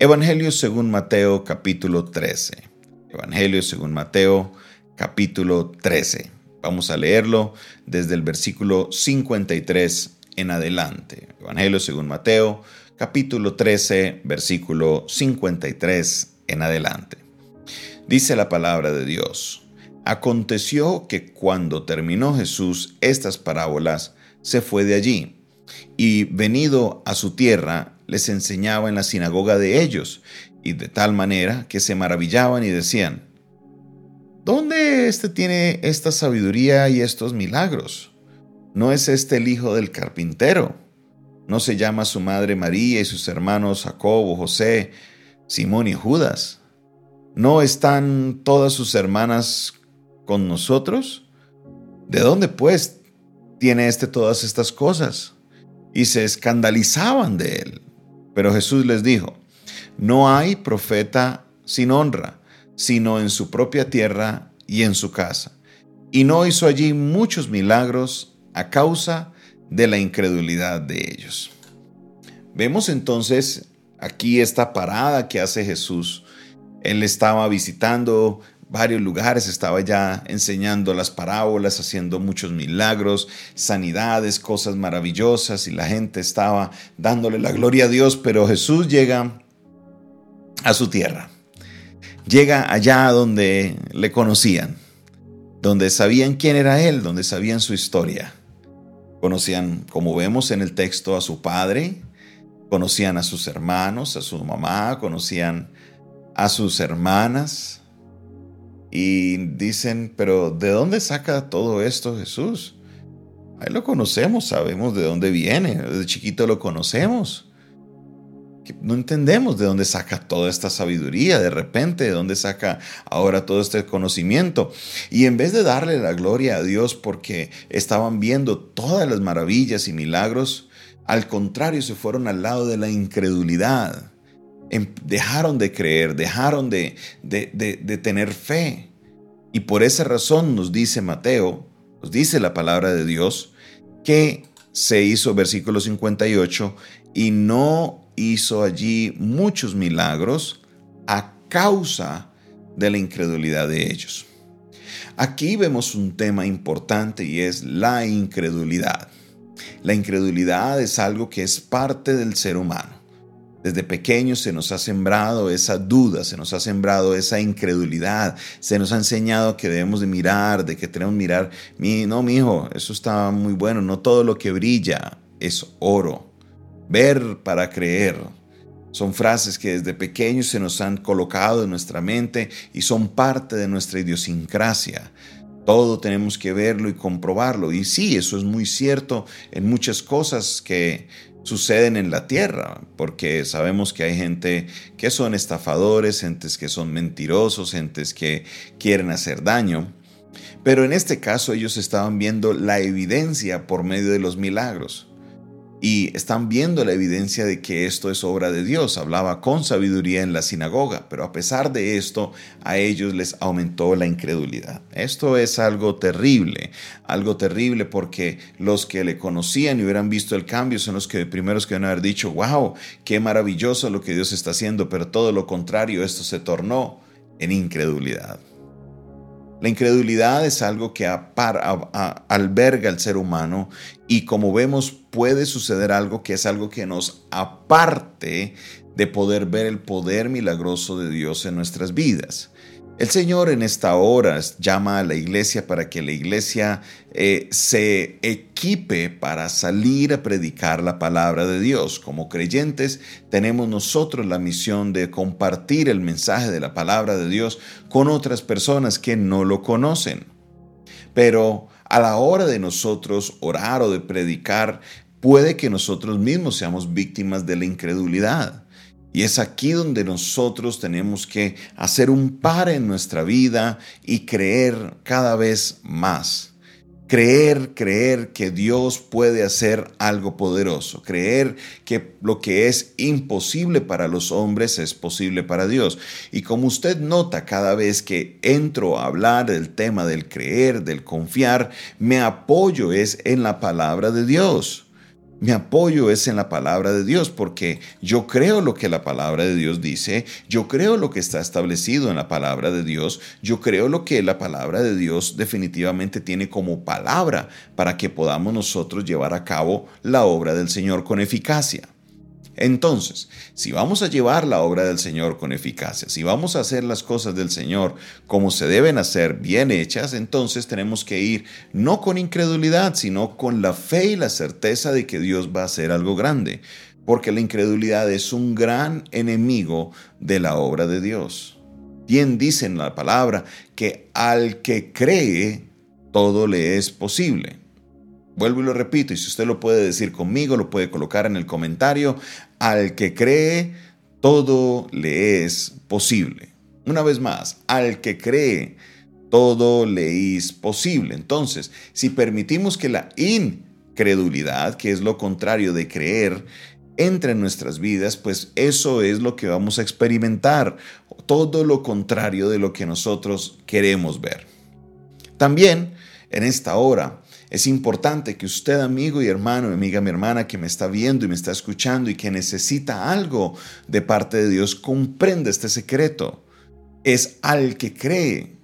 Evangelio según Mateo capítulo 13. Evangelio según Mateo capítulo 13. Vamos a leerlo desde el versículo 53 en adelante. Evangelio según Mateo capítulo 13 versículo 53 en adelante. Dice la palabra de Dios. Aconteció que cuando terminó Jesús estas parábolas, se fue de allí, y venido a su tierra, les enseñaba en la sinagoga de ellos, y de tal manera que se maravillaban y decían, ¿Dónde éste tiene esta sabiduría y estos milagros? ¿No es este el hijo del carpintero? ¿No se llama su madre María y sus hermanos Jacobo, José, Simón y Judas? ¿No están todas sus hermanas con nosotros? ¿De dónde pues tiene éste todas estas cosas? Y se escandalizaban de él. Pero Jesús les dijo, no hay profeta sin honra, sino en su propia tierra y en su casa. Y no hizo allí muchos milagros a causa de la incredulidad de ellos. Vemos entonces aquí esta parada que hace Jesús. Él estaba visitando varios lugares, estaba ya enseñando las parábolas, haciendo muchos milagros, sanidades, cosas maravillosas y la gente estaba dándole la gloria a Dios, pero Jesús llega a su tierra, llega allá donde le conocían, donde sabían quién era Él, donde sabían su historia. Conocían, como vemos en el texto, a su padre, conocían a sus hermanos, a su mamá, conocían a sus hermanas, y dicen, pero ¿de dónde saca todo esto Jesús? Ahí lo conocemos, sabemos de dónde viene, desde chiquito lo conocemos. No entendemos de dónde saca toda esta sabiduría, de repente, de dónde saca ahora todo este conocimiento. Y en vez de darle la gloria a Dios porque estaban viendo todas las maravillas y milagros, al contrario se fueron al lado de la incredulidad dejaron de creer, dejaron de, de, tener fe. Y por esa razón nos dice Mateo, nos dice la palabra de Dios, que se hizo, versículo 58, y no hizo allí muchos milagros a causa de la incredulidad de ellos. Aquí vemos un tema importante y es la incredulidad. La incredulidad es algo que es parte del ser humano. Desde pequeños se nos ha sembrado esa duda, se nos ha sembrado esa incredulidad, se nos ha enseñado que debemos de mirar, de que tenemos que mirar, mi, no, mi hijo, eso está muy bueno, no todo lo que brilla es oro. Ver para creer. Son frases que desde pequeños se nos han colocado en nuestra mente y son parte de nuestra idiosincrasia. Todo tenemos que verlo y comprobarlo. Y sí, eso es muy cierto en muchas cosas que suceden en la tierra, porque sabemos que hay gente que son estafadores, gentes que son mentirosos, gentes que quieren hacer daño. Pero en este caso ellos estaban viendo la evidencia por medio de los milagros y están viendo la evidencia de que esto es obra de Dios. Hablaba con sabiduría en la sinagoga, pero a pesar de esto, a ellos les aumentó la incredulidad. Esto es algo terrible, algo terrible porque los que le conocían y hubieran visto el cambio son los que primeros que van a haber dicho, wow, qué maravilloso lo que Dios está haciendo, pero todo lo contrario, esto se tornó en incredulidad. La incredulidad es algo que alberga al ser humano y como vemos puede suceder algo que es algo que nos aparte de poder ver el poder milagroso de Dios en nuestras vidas. El Señor en esta hora llama a la iglesia para que la iglesia eh, se equipe para salir a predicar la palabra de Dios. Como creyentes tenemos nosotros la misión de compartir el mensaje de la palabra de Dios con otras personas que no lo conocen. Pero a la hora de nosotros orar o de predicar, puede que nosotros mismos seamos víctimas de la incredulidad. Y es aquí donde nosotros tenemos que hacer un par en nuestra vida y creer cada vez más. Creer, creer que Dios puede hacer algo poderoso. Creer que lo que es imposible para los hombres es posible para Dios. Y como usted nota cada vez que entro a hablar del tema del creer, del confiar, me apoyo es en la palabra de Dios. Mi apoyo es en la palabra de Dios porque yo creo lo que la palabra de Dios dice, yo creo lo que está establecido en la palabra de Dios, yo creo lo que la palabra de Dios definitivamente tiene como palabra para que podamos nosotros llevar a cabo la obra del Señor con eficacia. Entonces, si vamos a llevar la obra del Señor con eficacia, si vamos a hacer las cosas del Señor como se deben hacer, bien hechas, entonces tenemos que ir no con incredulidad, sino con la fe y la certeza de que Dios va a hacer algo grande, porque la incredulidad es un gran enemigo de la obra de Dios. Bien dice en la palabra que al que cree, todo le es posible. Vuelvo y lo repito, y si usted lo puede decir conmigo, lo puede colocar en el comentario. Al que cree, todo le es posible. Una vez más, al que cree, todo le es posible. Entonces, si permitimos que la incredulidad, que es lo contrario de creer, entre en nuestras vidas, pues eso es lo que vamos a experimentar. Todo lo contrario de lo que nosotros queremos ver. También, en esta hora, es importante que usted, amigo y hermano, amiga, mi hermana, que me está viendo y me está escuchando y que necesita algo de parte de Dios, comprenda este secreto. Es al que cree,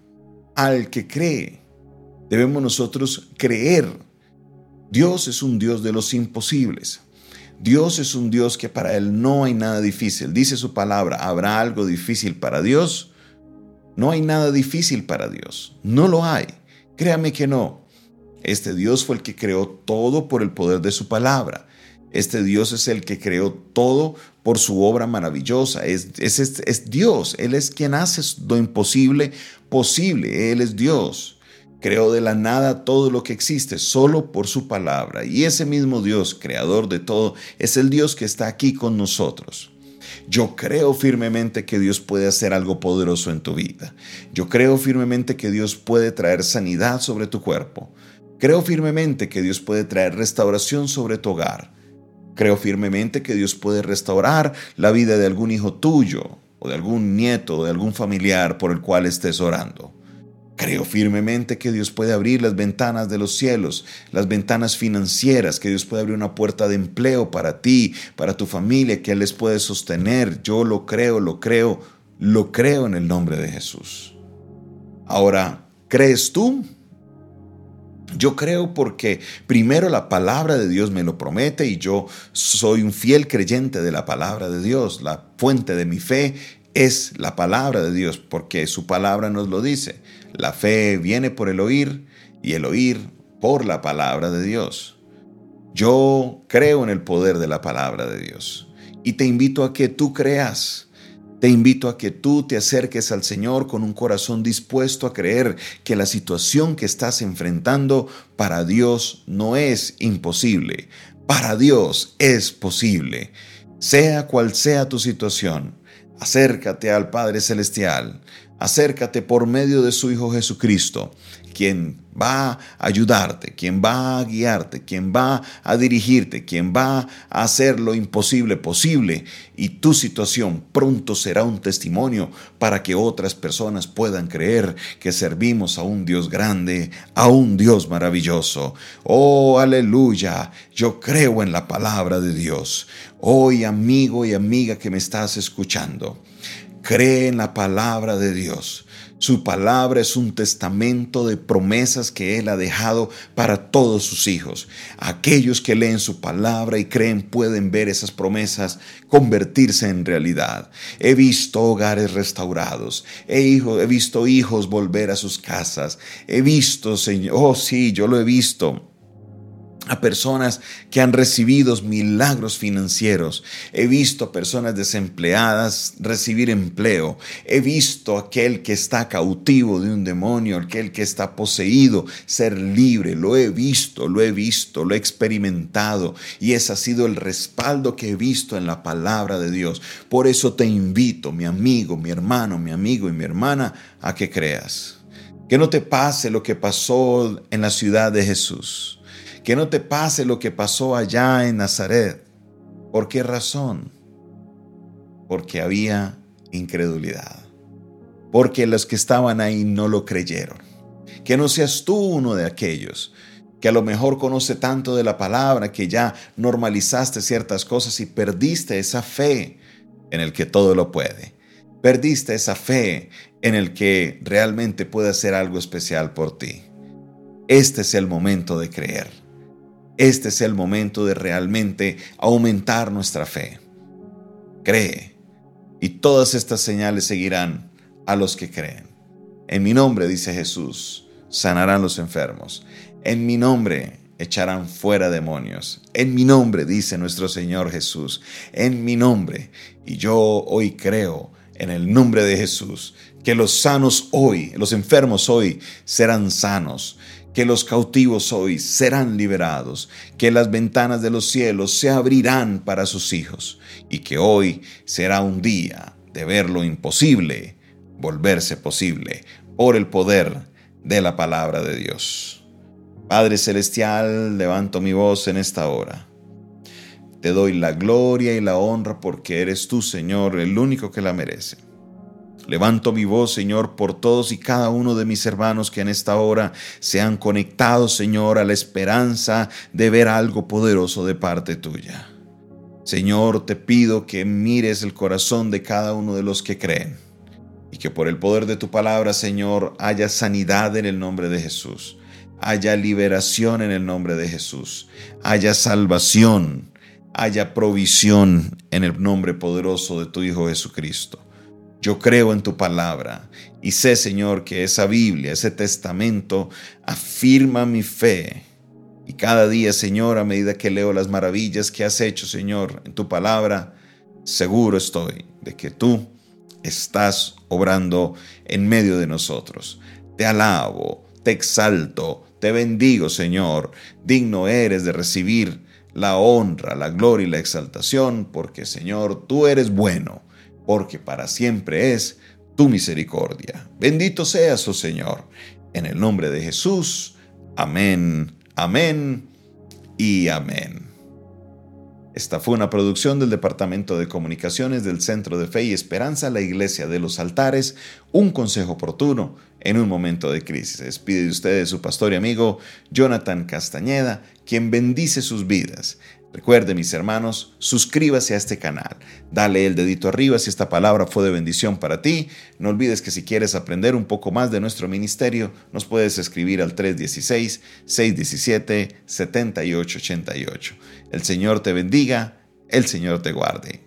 al que cree. Debemos nosotros creer. Dios es un Dios de los imposibles. Dios es un Dios que para Él no hay nada difícil. Dice su palabra, ¿habrá algo difícil para Dios? No hay nada difícil para Dios. No lo hay. Créame que no. Este Dios fue el que creó todo por el poder de su palabra. Este Dios es el que creó todo por su obra maravillosa. Es, es, Dios. Él es quien hace lo imposible posible. Él es Dios. Creó de la nada todo lo que existe solo por su palabra. Y ese mismo Dios, creador de todo, es el Dios que está aquí con nosotros. Yo creo firmemente que Dios puede hacer algo poderoso en tu vida. Yo creo firmemente que Dios puede traer sanidad sobre tu cuerpo. Creo firmemente que Dios puede traer restauración sobre tu hogar. Creo firmemente que Dios puede restaurar la vida de algún hijo tuyo, o de algún nieto, o de algún familiar por el cual estés orando. Creo firmemente que Dios puede abrir las ventanas de los cielos, las ventanas financieras, que Dios puede abrir una puerta de empleo para ti, para tu familia, que Él les puede sostener. Yo lo creo, lo creo, lo creo en el nombre de Jesús. Ahora, ¿crees tú? Yo creo porque primero la palabra de Dios me lo promete y yo soy un fiel creyente de la palabra de Dios. La fuente de mi fe es la palabra de Dios porque su palabra nos lo dice. La fe viene por el oír y el oír por la palabra de Dios. Yo creo en el poder de la palabra de Dios y te invito a que tú creas te invito a que tú te acerques al Señor con un corazón dispuesto a creer que la situación que estás enfrentando para Dios no es imposible. Para Dios es posible. Sea cual sea tu situación, acércate al Padre Celestial, acércate por medio de su Hijo Jesucristo quien va a ayudarte, quien va a guiarte, quien va a dirigirte, quien va a hacer lo imposible posible y tu situación pronto será un testimonio para que otras personas puedan creer que servimos a un Dios grande, a un Dios maravilloso. Oh, aleluya, yo creo en la palabra de Dios. Hoy, amigo y amiga que me estás escuchando, cree en la palabra de Dios. Su palabra es un testamento de promesas que Él ha dejado para todos sus hijos. Aquellos que leen su palabra y creen pueden ver esas promesas convertirse en realidad. He visto hogares restaurados. He, he visto hijos volver a sus casas. He visto, Señor, oh sí, yo lo he visto a personas que han recibido milagros financieros. He visto personas desempleadas recibir empleo. He visto aquel que está cautivo de un demonio, aquel que está poseído, ser libre. Lo he visto, lo he visto, lo he experimentado. Y ese ha sido el respaldo que he visto en la palabra de Dios. Por eso te invito, mi amigo, mi hermano, mi amigo y mi hermana, a que creas. Que no te pase lo que pasó en la ciudad de Jesús que no te pase lo que pasó allá en Nazaret. ¿Por qué razón? Porque había incredulidad. Porque los que estaban ahí no lo creyeron. Que no seas tú uno de aquellos que a lo mejor conoce tanto de la palabra que ya normalizaste ciertas cosas y perdiste esa fe en el que todo lo puede. Perdiste esa fe en el que realmente puede hacer algo especial por ti. Este es el momento de creer. Este es el momento de realmente aumentar nuestra fe. Cree. Y todas estas señales seguirán a los que creen. En mi nombre, dice Jesús, sanarán los enfermos. En mi nombre echarán fuera demonios. En mi nombre, dice nuestro Señor Jesús. En mi nombre. Y yo hoy creo en el nombre de Jesús que los sanos hoy, los enfermos hoy serán sanos que los cautivos hoy serán liberados, que las ventanas de los cielos se abrirán para sus hijos y que hoy será un día de ver lo imposible volverse posible por el poder de la palabra de Dios. Padre Celestial, levanto mi voz en esta hora. Te doy la gloria y la honra porque eres tú, Señor, el único que la merece. Levanto mi voz, Señor, por todos y cada uno de mis hermanos que en esta hora se han conectado, Señor, a la esperanza de ver algo poderoso de parte tuya. Señor, te pido que mires el corazón de cada uno de los que creen y que por el poder de tu palabra, Señor, haya sanidad en el nombre de Jesús, haya liberación en el nombre de Jesús, haya salvación, haya provisión en el nombre poderoso de tu Hijo Jesucristo. Yo creo en tu palabra y sé, Señor, que esa Biblia, ese testamento, afirma mi fe. Y cada día, Señor, a medida que leo las maravillas que has hecho, Señor, en tu palabra, seguro estoy de que tú estás obrando en medio de nosotros. Te alabo, te exalto, te bendigo, Señor. Digno eres de recibir la honra, la gloria y la exaltación, porque, Señor, tú eres bueno porque para siempre es tu misericordia. Bendito seas, oh Señor, en el nombre de Jesús. Amén, amén y amén. Esta fue una producción del Departamento de Comunicaciones del Centro de Fe y Esperanza, la Iglesia de los Altares, un consejo oportuno en un momento de crisis. Despide de ustedes su pastor y amigo Jonathan Castañeda, quien bendice sus vidas. Recuerde, mis hermanos, suscríbase a este canal. Dale el dedito arriba si esta palabra fue de bendición para ti. No olvides que si quieres aprender un poco más de nuestro ministerio, nos puedes escribir al 316-617-7888. El Señor te bendiga, el Señor te guarde.